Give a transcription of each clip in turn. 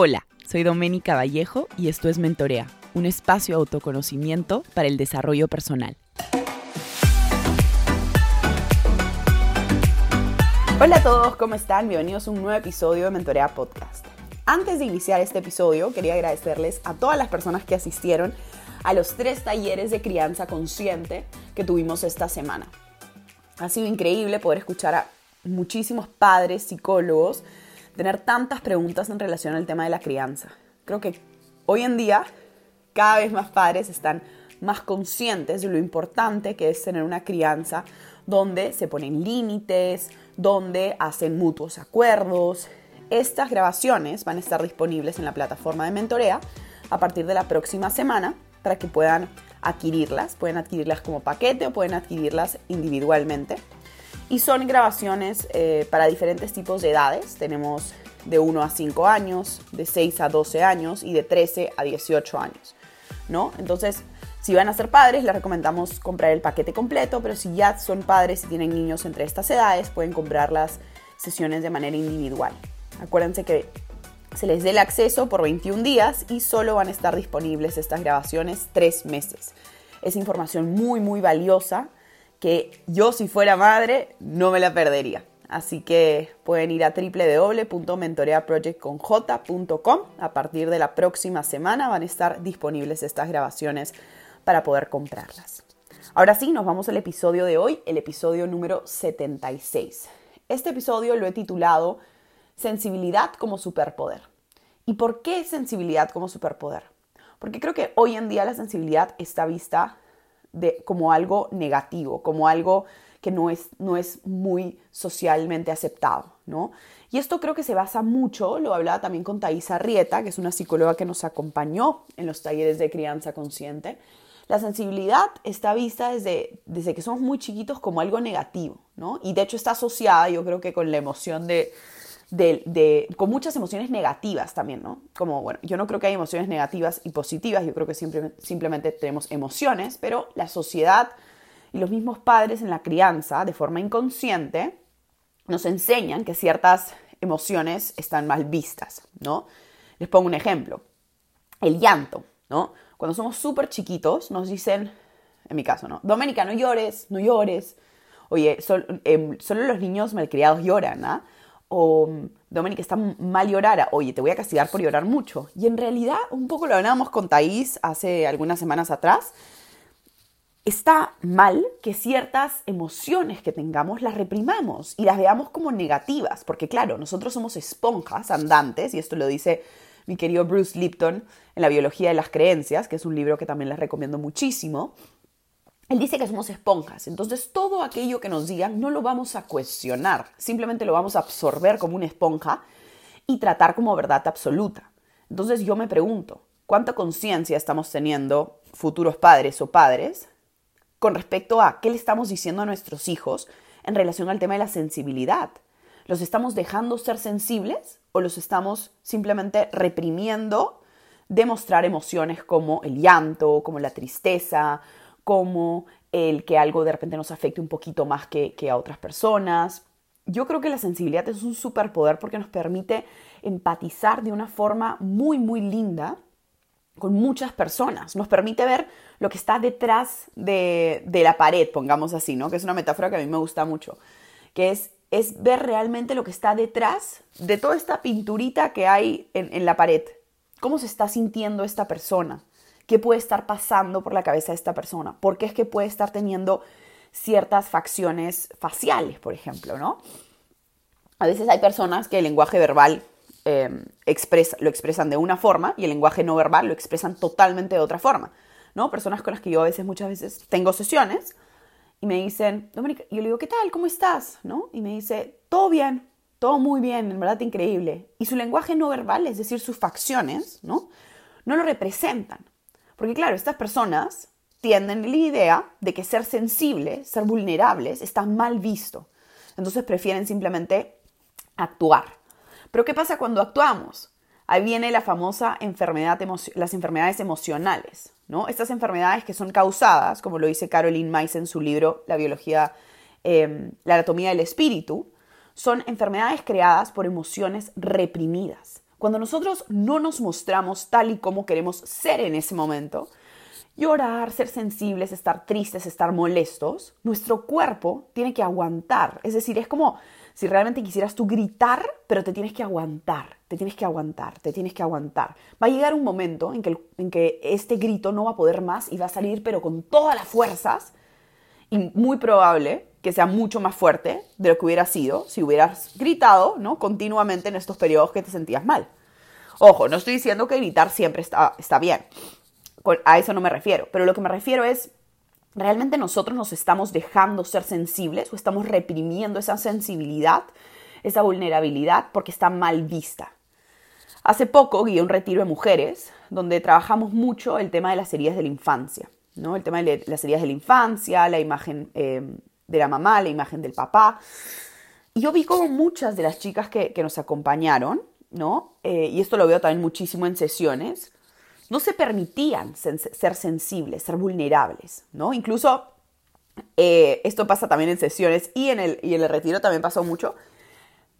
Hola, soy Doménica Vallejo y esto es Mentorea, un espacio de autoconocimiento para el desarrollo personal. Hola a todos, ¿cómo están? Bienvenidos a un nuevo episodio de Mentorea Podcast. Antes de iniciar este episodio, quería agradecerles a todas las personas que asistieron a los tres talleres de crianza consciente que tuvimos esta semana. Ha sido increíble poder escuchar a muchísimos padres, psicólogos, tener tantas preguntas en relación al tema de la crianza. Creo que hoy en día cada vez más padres están más conscientes de lo importante que es tener una crianza donde se ponen límites, donde hacen mutuos acuerdos. Estas grabaciones van a estar disponibles en la plataforma de mentorea a partir de la próxima semana para que puedan adquirirlas. Pueden adquirirlas como paquete o pueden adquirirlas individualmente. Y son grabaciones eh, para diferentes tipos de edades. Tenemos de 1 a 5 años, de 6 a 12 años y de 13 a 18 años. ¿no? Entonces, si van a ser padres, les recomendamos comprar el paquete completo, pero si ya son padres y tienen niños entre estas edades, pueden comprar las sesiones de manera individual. Acuérdense que se les dé el acceso por 21 días y solo van a estar disponibles estas grabaciones 3 meses. Es información muy, muy valiosa que yo si fuera madre no me la perdería. Así que pueden ir a www.mentoreaprojectconj.com. A partir de la próxima semana van a estar disponibles estas grabaciones para poder comprarlas. Ahora sí, nos vamos al episodio de hoy, el episodio número 76. Este episodio lo he titulado Sensibilidad como superpoder. ¿Y por qué sensibilidad como superpoder? Porque creo que hoy en día la sensibilidad está vista como algo negativo, como algo que no es, no es muy socialmente aceptado, ¿no? Y esto creo que se basa mucho, lo hablaba también con Thais Arrieta, que es una psicóloga que nos acompañó en los talleres de crianza consciente. La sensibilidad está vista desde, desde que somos muy chiquitos como algo negativo, ¿no? Y de hecho está asociada, yo creo que con la emoción de, de, con muchas emociones negativas también, ¿no? Como, bueno, yo no creo que hay emociones negativas y positivas, yo creo que siempre, simplemente tenemos emociones, pero la sociedad y los mismos padres en la crianza, de forma inconsciente, nos enseñan que ciertas emociones están mal vistas, ¿no? Les pongo un ejemplo. El llanto, ¿no? Cuando somos súper chiquitos nos dicen, en mi caso, ¿no? Doménica, no llores, no llores. Oye, em, solo los niños malcriados lloran, ¿ah? O Dominic está mal llorar, oye, te voy a castigar por llorar mucho. Y en realidad, un poco lo hablábamos con Thais hace algunas semanas atrás, está mal que ciertas emociones que tengamos las reprimamos y las veamos como negativas, porque claro, nosotros somos esponjas andantes, y esto lo dice mi querido Bruce Lipton en La biología de las creencias, que es un libro que también les recomiendo muchísimo, él dice que somos esponjas, entonces todo aquello que nos digan no lo vamos a cuestionar, simplemente lo vamos a absorber como una esponja y tratar como verdad absoluta. Entonces yo me pregunto, ¿cuánta conciencia estamos teniendo futuros padres o padres con respecto a qué le estamos diciendo a nuestros hijos en relación al tema de la sensibilidad? ¿Los estamos dejando ser sensibles o los estamos simplemente reprimiendo demostrar emociones como el llanto, como la tristeza, como el que algo de repente nos afecte un poquito más que, a otras personas. Yo creo que la sensibilidad es un superpoder porque nos permite empatizar de una forma muy, muy linda con muchas personas. Nos permite ver lo que está detrás de, la pared, pongamos así, ¿no? Que es una metáfora que a mí me gusta mucho. Que es, es ver realmente lo que está detrás de toda esta pinturita que hay en, en la pared. ¿Cómo se está sintiendo esta persona? Qué puede estar pasando por la cabeza de esta persona, por qué es que puede estar teniendo ciertas facciones faciales, por ejemplo, ¿no? A veces hay personas que el lenguaje verbal em, lo expresan de una forma y el lenguaje no verbal lo expresan totalmente de otra forma, ¿no? Personas con las que yo a veces, muchas veces tengo sesiones y me dicen, Dominica, yo le digo, ¿qué tal? ¿Cómo estás? ¿No? Y me dice, todo bien, todo muy bien, en verdad increíble. Y su lenguaje no verbal, es decir, sus facciones, ¿no? No lo representan. Porque claro, estas personas tienden la idea de que ser sensible, ser vulnerables, está mal visto. Entonces prefieren simplemente actuar. Pero ¿qué pasa cuando actuamos? Ahí viene la famosa enfermedad las enfermedades emocionales, ¿no? Estas enfermedades que son causadas, como lo dice Caroline Weiss en su libro La biología, em, la anatomía del espíritu, son enfermedades creadas por emociones reprimidas Cuando nosotros no nos mostramos tal y como queremos ser en ese momento, llorar, ser sensibles, estar tristes, estar molestos, nuestro cuerpo tiene que aguantar. Es decir, es como si realmente quisieras tú gritar, pero te tienes que aguantar, te tienes que aguantar, te tienes que aguantar. Va a llegar un momento en que, en que este grito no va a poder más y va a salir, pero con todas las fuerzas, y muy probable que sea mucho más fuerte de lo que hubiera sido si hubieras gritado ¿no? continuamente en estos periodos que te sentías mal. Ojo, no estoy diciendo que gritar siempre está, está bien. A eso no me refiero. Pero lo que me refiero es, ¿realmente nosotros nos estamos dejando ser sensibles o estamos reprimiendo esa sensibilidad, esa vulnerabilidad porque está mal vista? Hace poco guié un retiro de mujeres donde trabajamos mucho el tema de las heridas de la infancia. ¿no? El tema de las heridas de la infancia, la imagen eh, de la mamá, la imagen del papá. Y yo vi como muchas de las chicas que, que nos acompañaron, ¿no? Eh, y esto lo veo también muchísimo en sesiones, no se permitían ser sensibles, ser vulnerables, ¿no? Incluso eh, esto pasa también en sesiones y en, el, y el retiro también pasó mucho,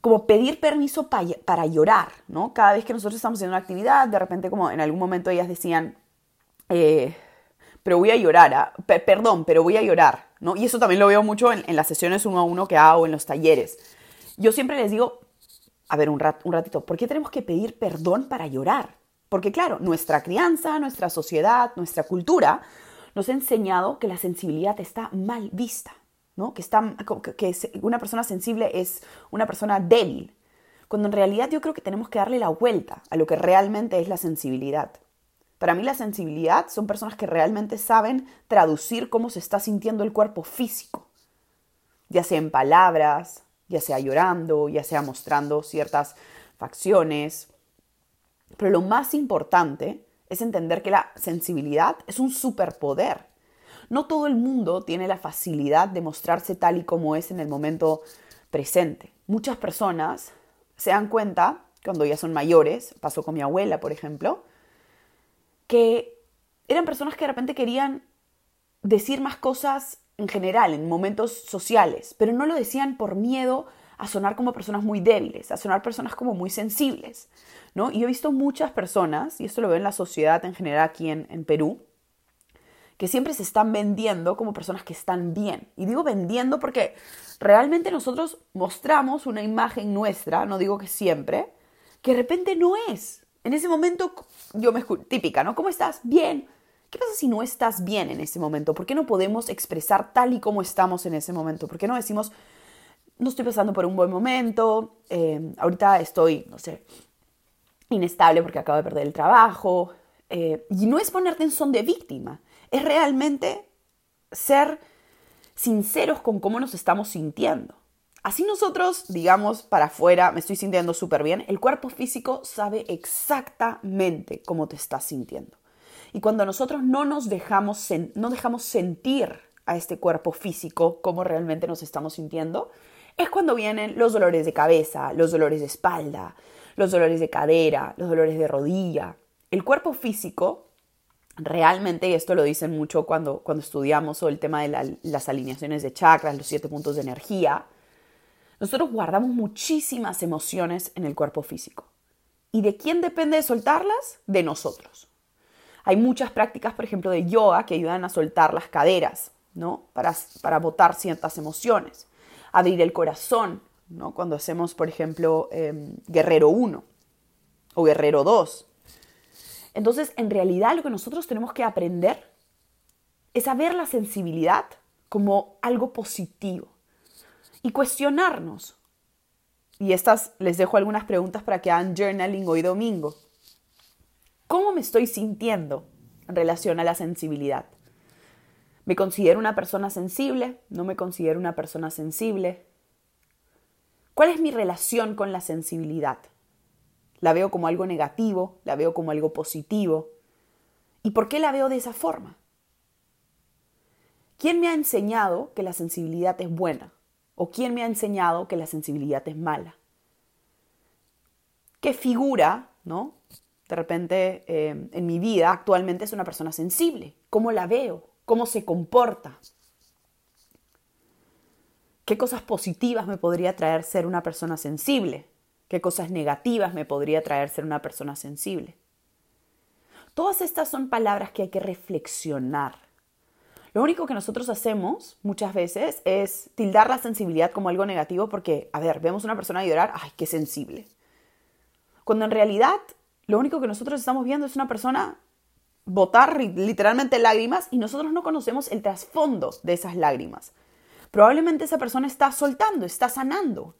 como pedir permiso para llorar, ¿no? Cada vez que nosotros estamos haciendo una actividad, de repente como en algún momento ellas decían, eh, pero voy a llorar, ¿ah? perdón, pero voy a llorar, Y eso también lo veo mucho en, las sesiones uno a uno que hago, en los talleres. Yo siempre les digo, a ver, un, un ratito, ¿por qué tenemos que pedir perdón para llorar? Porque claro, nuestra crianza, nuestra sociedad, nuestra cultura nos ha enseñado que la sensibilidad está mal vista, ¿no? que, está, que una persona sensible es una persona débil, cuando en realidad yo creo que tenemos que darle la vuelta a lo que realmente es la sensibilidad. Para mí la sensibilidad son personas que realmente saben traducir cómo se está sintiendo el cuerpo físico, ya sea en palabras, ya sea llorando, ya sea mostrando ciertas facciones, pero lo más importante es entender que la sensibilidad es un superpoder. No todo el mundo tiene la facilidad de mostrarse tal y como es en el momento presente. Muchas personas se dan cuenta, cuando ya son mayores, pasó con mi abuela, por ejemplo, que eran personas que de repente querían decir más cosas en general, en momentos sociales, pero no lo decían por miedo a sonar como personas muy débiles, a sonar personas como muy sensibles, ¿no? Y he visto muchas personas, y esto lo veo en la sociedad en general aquí en, en Perú, que siempre se están vendiendo como personas que están bien. Y digo vendiendo porque realmente nosotros mostramos una imagen nuestra, no digo que siempre, que de repente no es. En ese momento yo me típica, ¿no? ¿Cómo estás? Bien. ¿Qué pasa si no estás bien en ese momento? ¿Por qué no podemos expresar tal y como estamos en ese momento? ¿Por qué no decimos, no estoy pasando por un buen momento, eh, ahorita estoy, no sé, inestable porque acabo de perder el trabajo. Eh, y no es ponerte en son de víctima, es realmente ser sinceros con cómo nos estamos sintiendo. Así nosotros, digamos, para afuera, me estoy sintiendo súper bien, el cuerpo físico sabe exactamente cómo te estás sintiendo. Y cuando nosotros no nos dejamos, no dejamos sentir a este cuerpo físico cómo realmente nos estamos sintiendo, es cuando vienen los dolores de cabeza, los dolores de espalda, los dolores de cadera, los dolores de rodilla. El cuerpo físico, realmente, y esto lo dicen mucho cuando, cuando estudiamos sobre el tema de las alineaciones de chakras, los siete puntos de energía, nosotros guardamos muchísimas emociones en el cuerpo físico. ¿Y de quién depende de soltarlas? De nosotros. Hay muchas prácticas, por ejemplo, de yoga que ayudan a soltar las caderas, ¿no? Para, para botar ciertas emociones abrir el corazón, ¿no? Cuando hacemos, por ejemplo, em, Guerrero 1 o Guerrero 2. Entonces, en realidad lo que nosotros tenemos que aprender es a ver la sensibilidad como algo positivo y cuestionarnos. Y estas les dejo algunas preguntas para que hagan journaling hoy domingo. ¿Cómo me estoy sintiendo en relación a la sensibilidad? ¿Me considero una persona sensible? ¿No me considero una persona sensible? ¿Cuál es mi relación con la sensibilidad? ¿La veo como algo negativo? ¿La veo como algo positivo? ¿Y por qué la veo de esa forma? ¿Quién me ha enseñado que la sensibilidad es buena? ¿O quién me ha enseñado que la sensibilidad es mala? ¿Qué figura, no? De repente eh, en mi vida actualmente es una persona sensible. ¿Cómo la veo? cómo se comporta. ¿Qué cosas positivas me podría traer ser una persona sensible? qué cosas negativas me podría traer ser una persona sensible. Todas estas son palabras que hay que reflexionar. Lo único que nosotros hacemos muchas veces es tildar la sensibilidad como algo negativo porque, a ver, vemos a una persona llorar, ay, qué sensible. Cuando en realidad lo único que nosotros estamos viendo es una persona botar literalmente lágrimas y nosotros no conocemos el trasfondo de esas lágrimas. Probablemente esa persona está soltando, está sanando.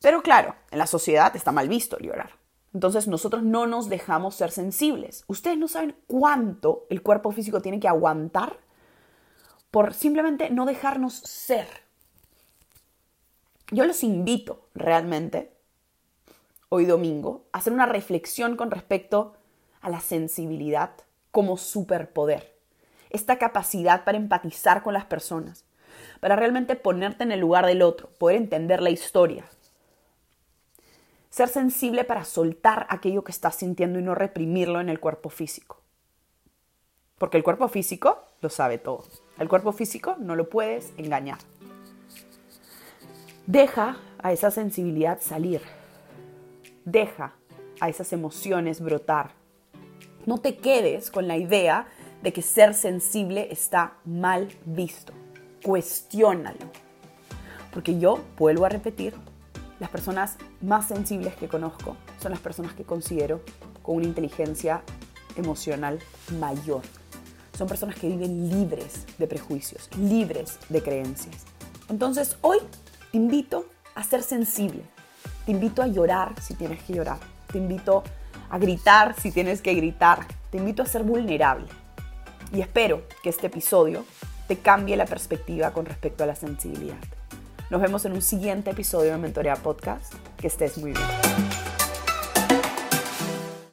Pero claro, en la sociedad está mal visto llorar. Entonces nosotros no nos dejamos ser sensibles. Ustedes no saben cuánto el cuerpo físico tiene que aguantar por simplemente no dejarnos ser. Yo los invito realmente, hoy domingo, a hacer una reflexión con respecto a la sensibilidad como superpoder. Esta capacidad para empatizar con las personas, para realmente ponerte en el lugar del otro, poder entender la historia, ser sensible para soltar aquello que estás sintiendo y no reprimirlo en el cuerpo físico. Porque el cuerpo físico lo sabe todo. El cuerpo físico no lo puedes engañar. Deja a esa sensibilidad salir. Deja a esas emociones brotar. No te quedes con la idea de que ser sensible está mal visto. Cuestiónalo. Porque yo, vuelvo a repetir, las personas más sensibles que conozco son las personas que considero con una inteligencia emocional mayor. Son personas que viven libres de prejuicios, libres de creencias. Entonces hoy te invito a ser sensible. Te invito a llorar si tienes que llorar. Te invito a gritar si tienes que gritar. Te invito a ser vulnerable. Y espero que este episodio te cambie la perspectiva con respecto a la sensibilidad. Nos vemos en un siguiente episodio de Mentorea Podcast. Que estés muy bien.